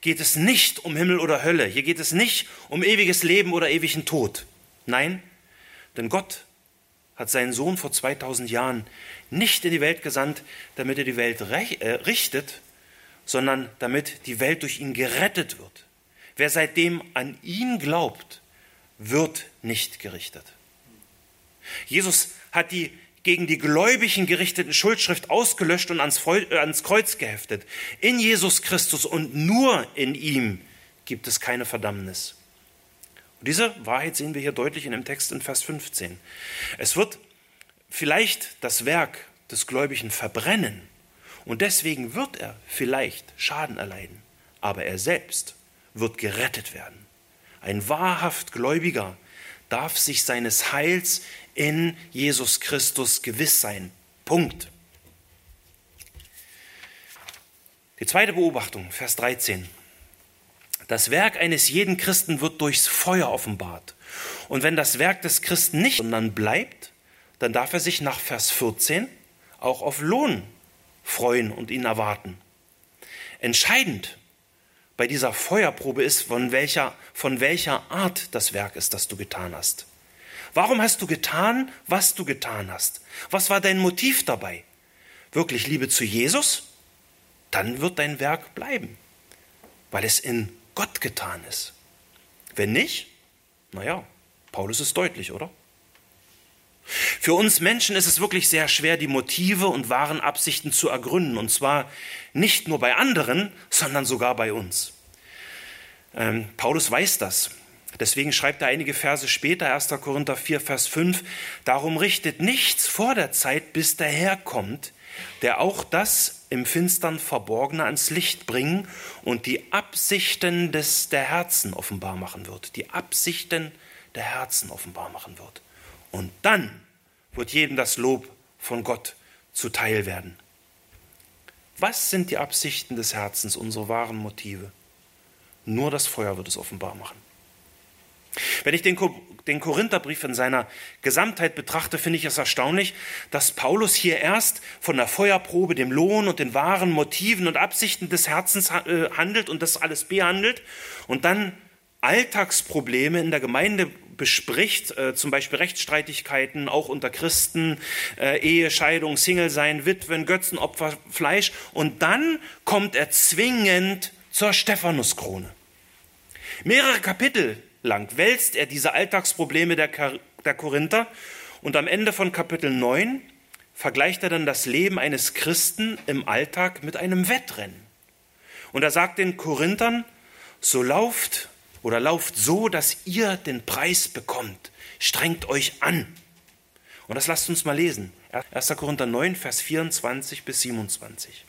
geht es nicht um Himmel oder Hölle. Hier geht es nicht um ewiges Leben oder ewigen Tod. Nein, denn Gott hat seinen Sohn vor 2000 Jahren nicht in die Welt gesandt, damit er die Welt äh, richtet, sondern damit die Welt durch ihn gerettet wird. Wer seitdem an ihn glaubt, wird nicht gerichtet. Jesus hat die gegen die Gläubigen gerichteten Schuldschrift ausgelöscht und ans, Kreuz geheftet. In Jesus Christus und nur in ihm gibt es keine Verdammnis. Und diese Wahrheit sehen wir hier deutlich in dem Text in Vers 15. Es wird vielleicht das Werk des Gläubigen verbrennen und deswegen wird er vielleicht Schaden erleiden, aber er selbst wird gerettet werden. Ein wahrhaft Gläubiger darf sich seines Heils in Jesus Christus gewiss sein. Punkt. Die zweite Beobachtung, Vers 13. Das Werk eines jeden Christen wird durchs Feuer offenbart. Und wenn das Werk des Christen nicht, sondern bleibt, dann darf er sich nach Vers 14 auch auf Lohn freuen und ihn erwarten. Entscheidend bei dieser Feuerprobe ist, von welcher, von welcher Art das Werk ist, das du getan hast. Warum hast du getan, was du getan hast? Was war dein Motiv dabei? Wirklich Liebe zu Jesus? Dann wird dein Werk bleiben, weil es in Gott getan ist. Wenn nicht, naja, Paulus ist deutlich, oder? Für uns Menschen ist es wirklich sehr schwer, die Motive und wahren Absichten zu ergründen, und zwar nicht nur bei anderen, sondern sogar bei uns. Ähm, Paulus weiß das. Deswegen schreibt er einige Verse später, 1. Korinther 4, Vers 5, Darum richtet nichts vor der Zeit, bis der Herr kommt, der auch das im Finstern Verborgene ans Licht bringen und die Absichten des, der Herzen offenbar machen wird. Die Absichten der Herzen offenbar machen wird. Und dann wird jedem das Lob von Gott zuteil werden. Was sind die Absichten des Herzens, unsere wahren Motive? Nur das Feuer wird es offenbar machen. Wenn ich den, den Korintherbrief in seiner Gesamtheit betrachte, finde ich es erstaunlich, dass Paulus hier erst von der Feuerprobe, dem Lohn und den wahren Motiven und Absichten des Herzens äh, handelt und das alles behandelt und dann Alltagsprobleme in der Gemeinde bespricht, äh, zum Beispiel Rechtsstreitigkeiten, auch unter Christen, äh, Ehescheidung, Single sein, Witwen, Götzenopfer, Fleisch. Und dann kommt er zwingend zur Stephanuskrone. Mehrere Kapitel lang wälzt er diese Alltagsprobleme der, der Korinther und am Ende von Kapitel 9 vergleicht er dann das Leben eines Christen im Alltag mit einem Wettrennen. Und er sagt den Korinthern, so lauft oder lauft so, dass ihr den Preis bekommt. Strengt euch an. Und das lasst uns mal lesen. 1. Korinther 9, Vers 24 bis 27.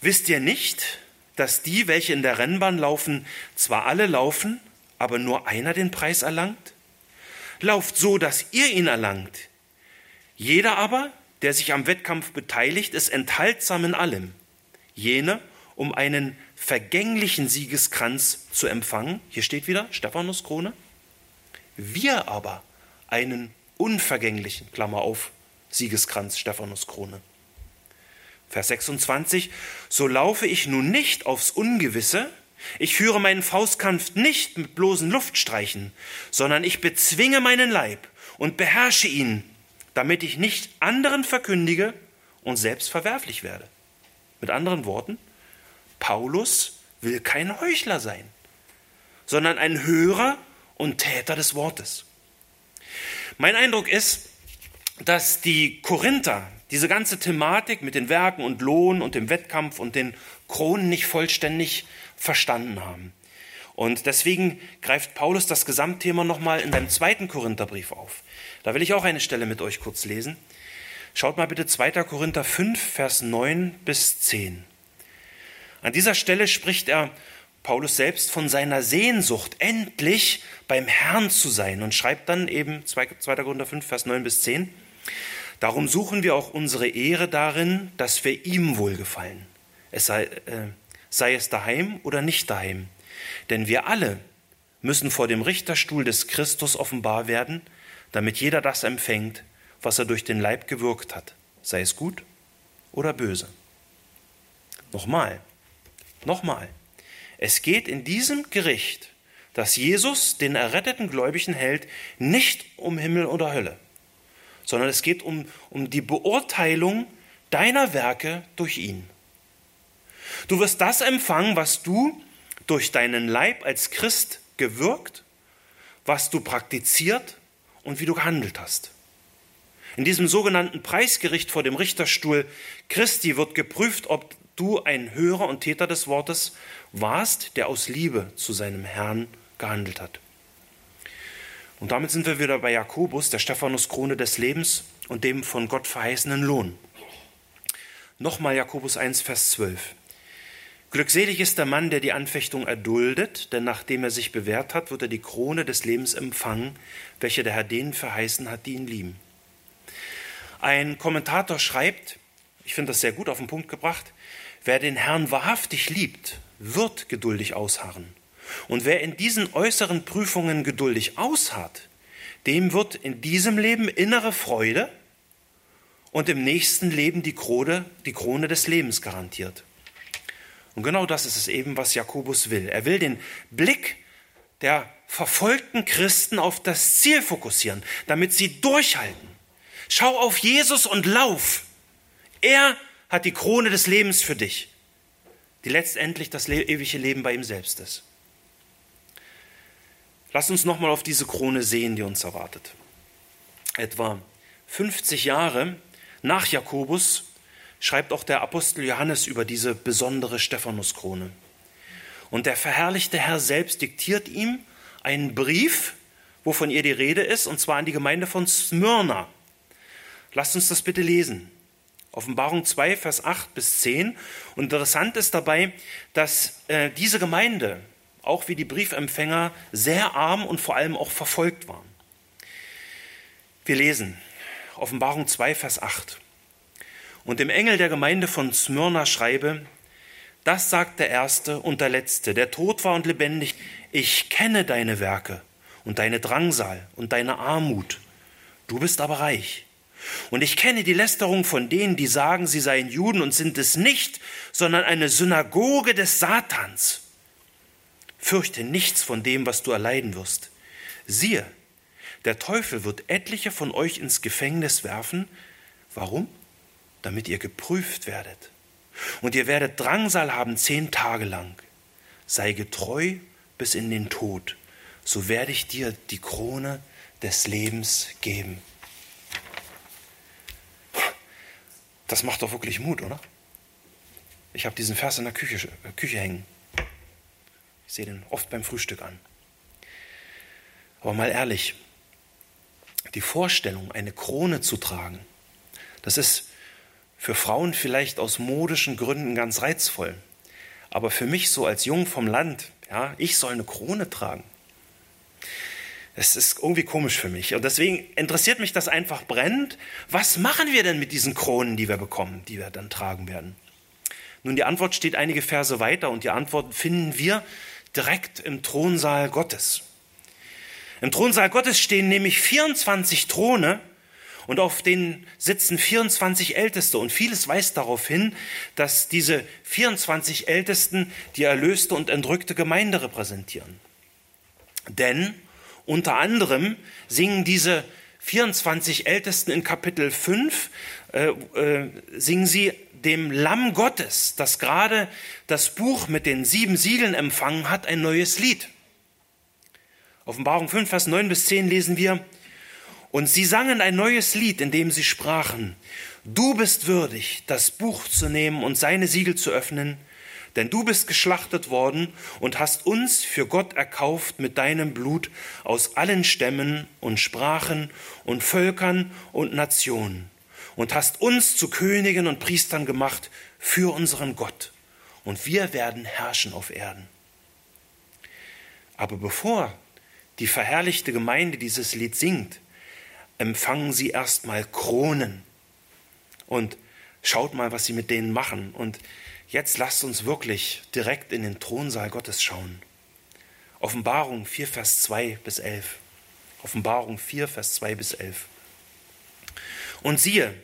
Wisst ihr nicht, dass die, welche in der Rennbahn laufen, zwar alle laufen, aber nur einer den Preis erlangt? Lauft so, dass ihr ihn erlangt. Jeder aber, der sich am Wettkampf beteiligt, ist enthaltsam in allem. Jene, um einen vergänglichen Siegeskranz zu empfangen. Hier steht wieder Stephanuskrone. Wir aber einen unvergänglichen, Klammer auf, Siegeskranz, Stephanuskrone. Vers 26, so laufe ich nun nicht aufs Ungewisse, ich führe meinen Faustkampf nicht mit bloßen Luftstreichen, sondern ich bezwinge meinen Leib und beherrsche ihn, damit ich nicht anderen verkündige und selbst verwerflich werde. Mit anderen Worten, Paulus will kein Heuchler sein, sondern ein Hörer und Täter des Wortes. Mein Eindruck ist, dass die Korinther diese ganze Thematik mit den Werken und Lohn und dem Wettkampf und den Kronen nicht vollständig verstanden haben. Und deswegen greift Paulus das Gesamtthema nochmal in seinem zweiten Korintherbrief auf. Da will ich auch eine Stelle mit euch kurz lesen. Schaut mal bitte 2. Korinther 5, Vers 9 bis 10. An dieser Stelle spricht er Paulus selbst von seiner Sehnsucht, endlich beim Herrn zu sein und schreibt dann eben 2. Korinther 5, Vers 9 bis 10. Darum suchen wir auch unsere Ehre darin, dass wir ihm wohlgefallen. Es sei, äh, sei es daheim oder nicht daheim. Denn wir alle müssen vor dem Richterstuhl des Christus offenbar werden, damit jeder das empfängt, was er durch den Leib gewirkt hat, sei es gut oder böse. Nochmal, nochmal. Es geht in diesem Gericht, das Jesus den erretteten Gläubigen hält, nicht um Himmel oder Hölle sondern es geht um, um die Beurteilung deiner Werke durch ihn. Du wirst das empfangen, was du durch deinen Leib als Christ gewirkt, was du praktiziert und wie du gehandelt hast. In diesem sogenannten Preisgericht vor dem Richterstuhl Christi wird geprüft, ob du ein Hörer und Täter des Wortes warst, der aus Liebe zu seinem Herrn gehandelt hat. Und damit sind wir wieder bei Jakobus, der Stephanus-Krone des Lebens und dem von Gott verheißenen Lohn. Nochmal Jakobus 1, Vers 12. Glückselig ist der Mann, der die Anfechtung erduldet, denn nachdem er sich bewährt hat, wird er die Krone des Lebens empfangen, welche der Herr denen verheißen hat, die ihn lieben. Ein Kommentator schreibt, ich finde das sehr gut auf den Punkt gebracht, wer den Herrn wahrhaftig liebt, wird geduldig ausharren. Und wer in diesen äußeren Prüfungen geduldig ausharrt, dem wird in diesem Leben innere Freude und im nächsten Leben die Krone, die Krone des Lebens garantiert. Und genau das ist es eben, was Jakobus will. Er will den Blick der verfolgten Christen auf das Ziel fokussieren, damit sie durchhalten. Schau auf Jesus und lauf. Er hat die Krone des Lebens für dich, die letztendlich das ewige Leben bei ihm selbst ist. Lass uns nochmal auf diese Krone sehen, die uns erwartet. Etwa 50 Jahre nach Jakobus schreibt auch der Apostel Johannes über diese besondere Stephanuskrone. Und der verherrlichte Herr selbst diktiert ihm einen Brief, wovon ihr die Rede ist, und zwar an die Gemeinde von Smyrna. Lasst uns das bitte lesen. Offenbarung 2, Vers 8 bis 10. Und interessant ist dabei, dass äh, diese Gemeinde, auch wie die Briefempfänger, sehr arm und vor allem auch verfolgt waren. Wir lesen Offenbarung 2, Vers 8. Und dem Engel der Gemeinde von Smyrna schreibe, das sagt der Erste und der Letzte, der tot war und lebendig, ich kenne deine Werke und deine Drangsal und deine Armut. Du bist aber reich. Und ich kenne die Lästerung von denen, die sagen, sie seien Juden und sind es nicht, sondern eine Synagoge des Satans. Fürchte nichts von dem, was du erleiden wirst. Siehe, der Teufel wird etliche von euch ins Gefängnis werfen. Warum? Damit ihr geprüft werdet. Und ihr werdet Drangsal haben zehn Tage lang. Sei getreu bis in den Tod, so werde ich dir die Krone des Lebens geben. Das macht doch wirklich Mut, oder? Ich habe diesen Vers in der Küche, Küche hängen. Ich sehe den oft beim Frühstück an. Aber mal ehrlich, die Vorstellung, eine Krone zu tragen, das ist für Frauen vielleicht aus modischen Gründen ganz reizvoll. Aber für mich so als Jung vom Land, ja, ich soll eine Krone tragen. Das ist irgendwie komisch für mich. Und deswegen interessiert mich das einfach brennend. Was machen wir denn mit diesen Kronen, die wir bekommen, die wir dann tragen werden? Nun, die Antwort steht einige Verse weiter und die Antwort finden wir direkt im Thronsaal Gottes. Im Thronsaal Gottes stehen nämlich 24 Throne und auf denen sitzen 24 Älteste. Und vieles weist darauf hin, dass diese 24 Ältesten die erlöste und entrückte Gemeinde repräsentieren. Denn unter anderem singen diese 24 Ältesten in Kapitel 5, äh, äh, singen sie dem Lamm Gottes, das gerade das Buch mit den sieben Siegeln empfangen hat, ein neues Lied. Offenbarung 5, Vers 9 bis 10 lesen wir, Und sie sangen ein neues Lied, in dem sie sprachen, Du bist würdig, das Buch zu nehmen und seine Siegel zu öffnen, denn du bist geschlachtet worden und hast uns für Gott erkauft mit deinem Blut aus allen Stämmen und Sprachen und Völkern und Nationen und hast uns zu Königen und Priestern gemacht für unseren Gott. Und wir werden herrschen auf Erden. Aber bevor die verherrlichte Gemeinde dieses Lied singt, empfangen sie erstmal Kronen. Und schaut mal, was sie mit denen machen. Und jetzt lasst uns wirklich direkt in den Thronsaal Gottes schauen. Offenbarung 4, Vers 2 bis 11. Offenbarung 4, Vers 2 bis 11. Und siehe,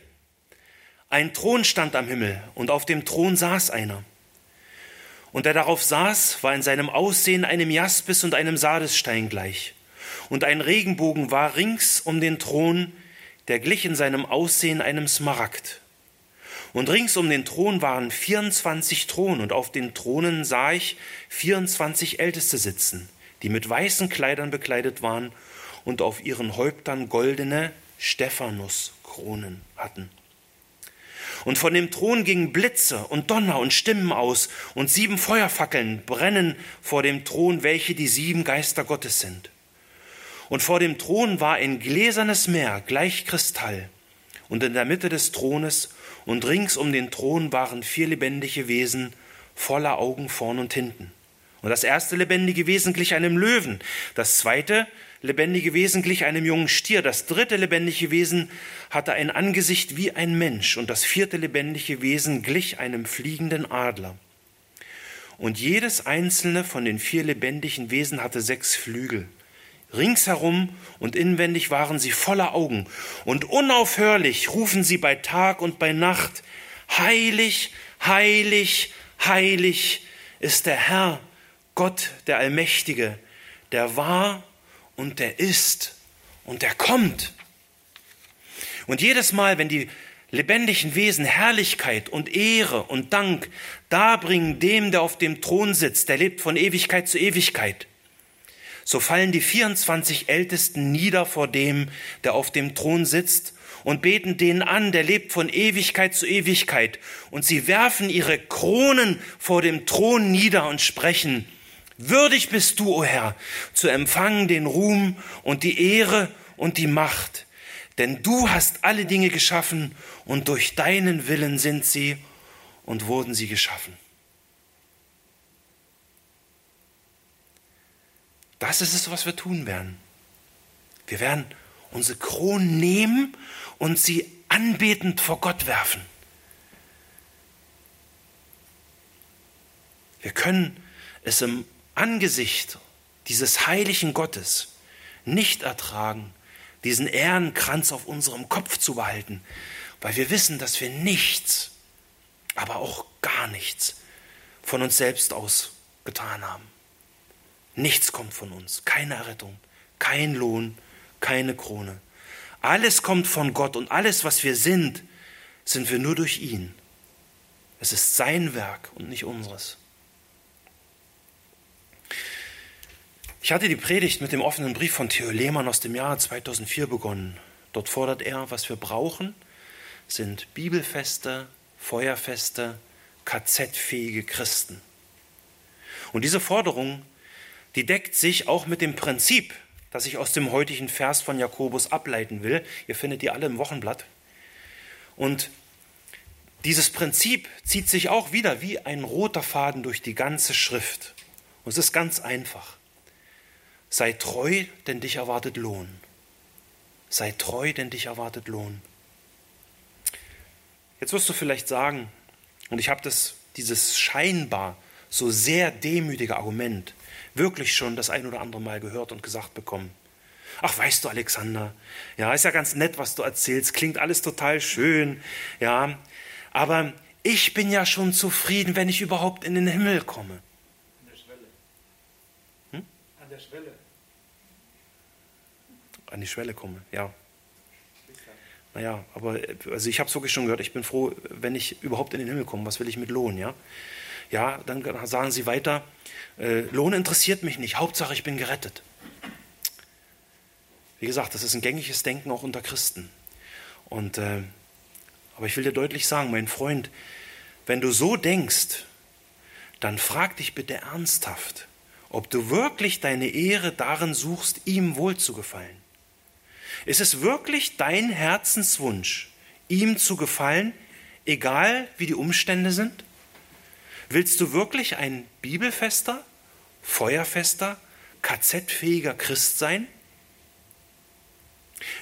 ein Thron stand am Himmel, und auf dem Thron saß einer. Und der darauf saß, war in seinem Aussehen einem Jaspis und einem Sardesstein gleich. Und ein Regenbogen war rings um den Thron, der glich in seinem Aussehen einem Smaragd. Und rings um den Thron waren 24 Thronen, und auf den Thronen sah ich 24 Älteste sitzen, die mit weißen Kleidern bekleidet waren und auf ihren Häuptern goldene Stephanuskronen hatten. Und von dem Thron gingen Blitze und Donner und Stimmen aus, und sieben Feuerfackeln brennen vor dem Thron, welche die sieben Geister Gottes sind. Und vor dem Thron war ein gläsernes Meer, gleich Kristall. Und in der Mitte des Thrones und rings um den Thron waren vier lebendige Wesen, voller Augen vorn und hinten. Und das erste lebendige Wesen glich einem Löwen, das zweite lebendige Wesen glich einem jungen Stier, das dritte lebendige Wesen hatte ein Angesicht wie ein Mensch und das vierte lebendige Wesen glich einem fliegenden Adler. Und jedes einzelne von den vier lebendigen Wesen hatte sechs Flügel. Ringsherum und inwendig waren sie voller Augen, und unaufhörlich rufen sie bei Tag und bei Nacht, Heilig, heilig, heilig ist der Herr, Gott der Allmächtige, der war und der ist und der kommt. Und jedes Mal, wenn die lebendigen Wesen Herrlichkeit und Ehre und Dank darbringen dem, der auf dem Thron sitzt, der lebt von Ewigkeit zu Ewigkeit, so fallen die 24 Ältesten nieder vor dem, der auf dem Thron sitzt und beten den an, der lebt von Ewigkeit zu Ewigkeit. Und sie werfen ihre Kronen vor dem Thron nieder und sprechen, Würdig bist du, o oh Herr, zu empfangen den Ruhm und die Ehre und die Macht, denn du hast alle Dinge geschaffen und durch deinen Willen sind sie und wurden sie geschaffen. Das ist es, was wir tun werden. Wir werden unsere Kronen nehmen und sie anbetend vor Gott werfen. Wir können es im Angesicht dieses heiligen Gottes nicht ertragen, diesen Ehrenkranz auf unserem Kopf zu behalten, weil wir wissen, dass wir nichts, aber auch gar nichts von uns selbst aus getan haben. Nichts kommt von uns, keine Errettung, kein Lohn, keine Krone. Alles kommt von Gott und alles, was wir sind, sind wir nur durch ihn. Es ist sein Werk und nicht unseres. Ich hatte die Predigt mit dem offenen Brief von Theo Lehmann aus dem Jahr 2004 begonnen. Dort fordert er, was wir brauchen, sind bibelfeste, feuerfeste, KZ-fähige Christen. Und diese Forderung, die deckt sich auch mit dem Prinzip, das ich aus dem heutigen Vers von Jakobus ableiten will. Ihr findet die alle im Wochenblatt. Und dieses Prinzip zieht sich auch wieder wie ein roter Faden durch die ganze Schrift. Und es ist ganz einfach. Sei treu, denn dich erwartet Lohn. Sei treu, denn dich erwartet Lohn. Jetzt wirst du vielleicht sagen, und ich habe dieses scheinbar so sehr demütige Argument wirklich schon das ein oder andere Mal gehört und gesagt bekommen. Ach, weißt du, Alexander, ja, ist ja ganz nett, was du erzählst, klingt alles total schön, ja, aber ich bin ja schon zufrieden, wenn ich überhaupt in den Himmel komme. An der Schwelle. Hm? An der Schwelle an die Schwelle komme, ja. Naja, aber also ich habe es wirklich schon gehört, ich bin froh, wenn ich überhaupt in den Himmel komme, was will ich mit Lohn, ja? Ja, dann sagen sie weiter, äh, Lohn interessiert mich nicht, Hauptsache ich bin gerettet. Wie gesagt, das ist ein gängiges Denken auch unter Christen. Und, äh, aber ich will dir deutlich sagen, mein Freund, wenn du so denkst, dann frag dich bitte ernsthaft, ob du wirklich deine Ehre darin suchst, ihm wohlzugefallen. Ist es wirklich dein Herzenswunsch, ihm zu gefallen, egal wie die Umstände sind? Willst du wirklich ein bibelfester, feuerfester, KZ-fähiger Christ sein?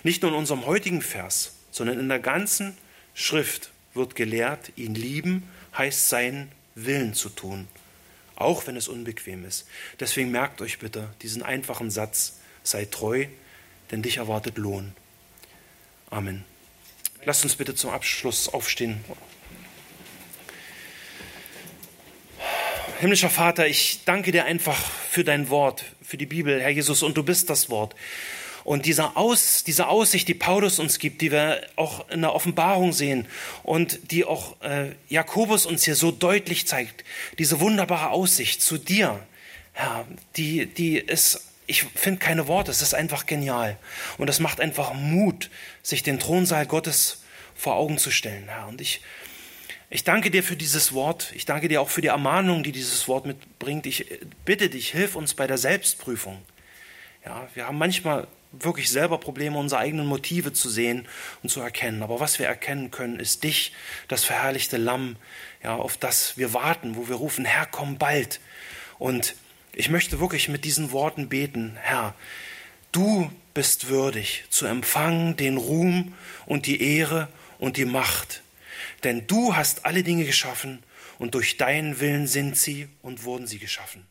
Nicht nur in unserem heutigen Vers, sondern in der ganzen Schrift wird gelehrt, ihn lieben heißt seinen Willen zu tun, auch wenn es unbequem ist. Deswegen merkt euch bitte diesen einfachen Satz, sei treu, denn dich erwartet Lohn. Amen. Lasst uns bitte zum Abschluss aufstehen. Himmlischer Vater, ich danke dir einfach für dein Wort, für die Bibel, Herr Jesus, und du bist das Wort. Und diese, Aus, diese Aussicht, die Paulus uns gibt, die wir auch in der Offenbarung sehen und die auch äh, Jakobus uns hier so deutlich zeigt, diese wunderbare Aussicht zu dir, Herr, die, die ist, ich finde keine Worte, es ist einfach genial. Und es macht einfach Mut, sich den Thronsaal Gottes vor Augen zu stellen, Herr. Und ich, ich danke dir für dieses Wort. Ich danke dir auch für die Ermahnung, die dieses Wort mitbringt. Ich bitte dich, hilf uns bei der Selbstprüfung. Ja, wir haben manchmal wirklich selber Probleme, unsere eigenen Motive zu sehen und zu erkennen. Aber was wir erkennen können, ist dich, das verherrlichte Lamm, ja, auf das wir warten, wo wir rufen, Herr, komm bald. Und ich möchte wirklich mit diesen Worten beten, Herr, du bist würdig zu empfangen den Ruhm und die Ehre und die Macht. Denn du hast alle Dinge geschaffen und durch deinen Willen sind sie und wurden sie geschaffen.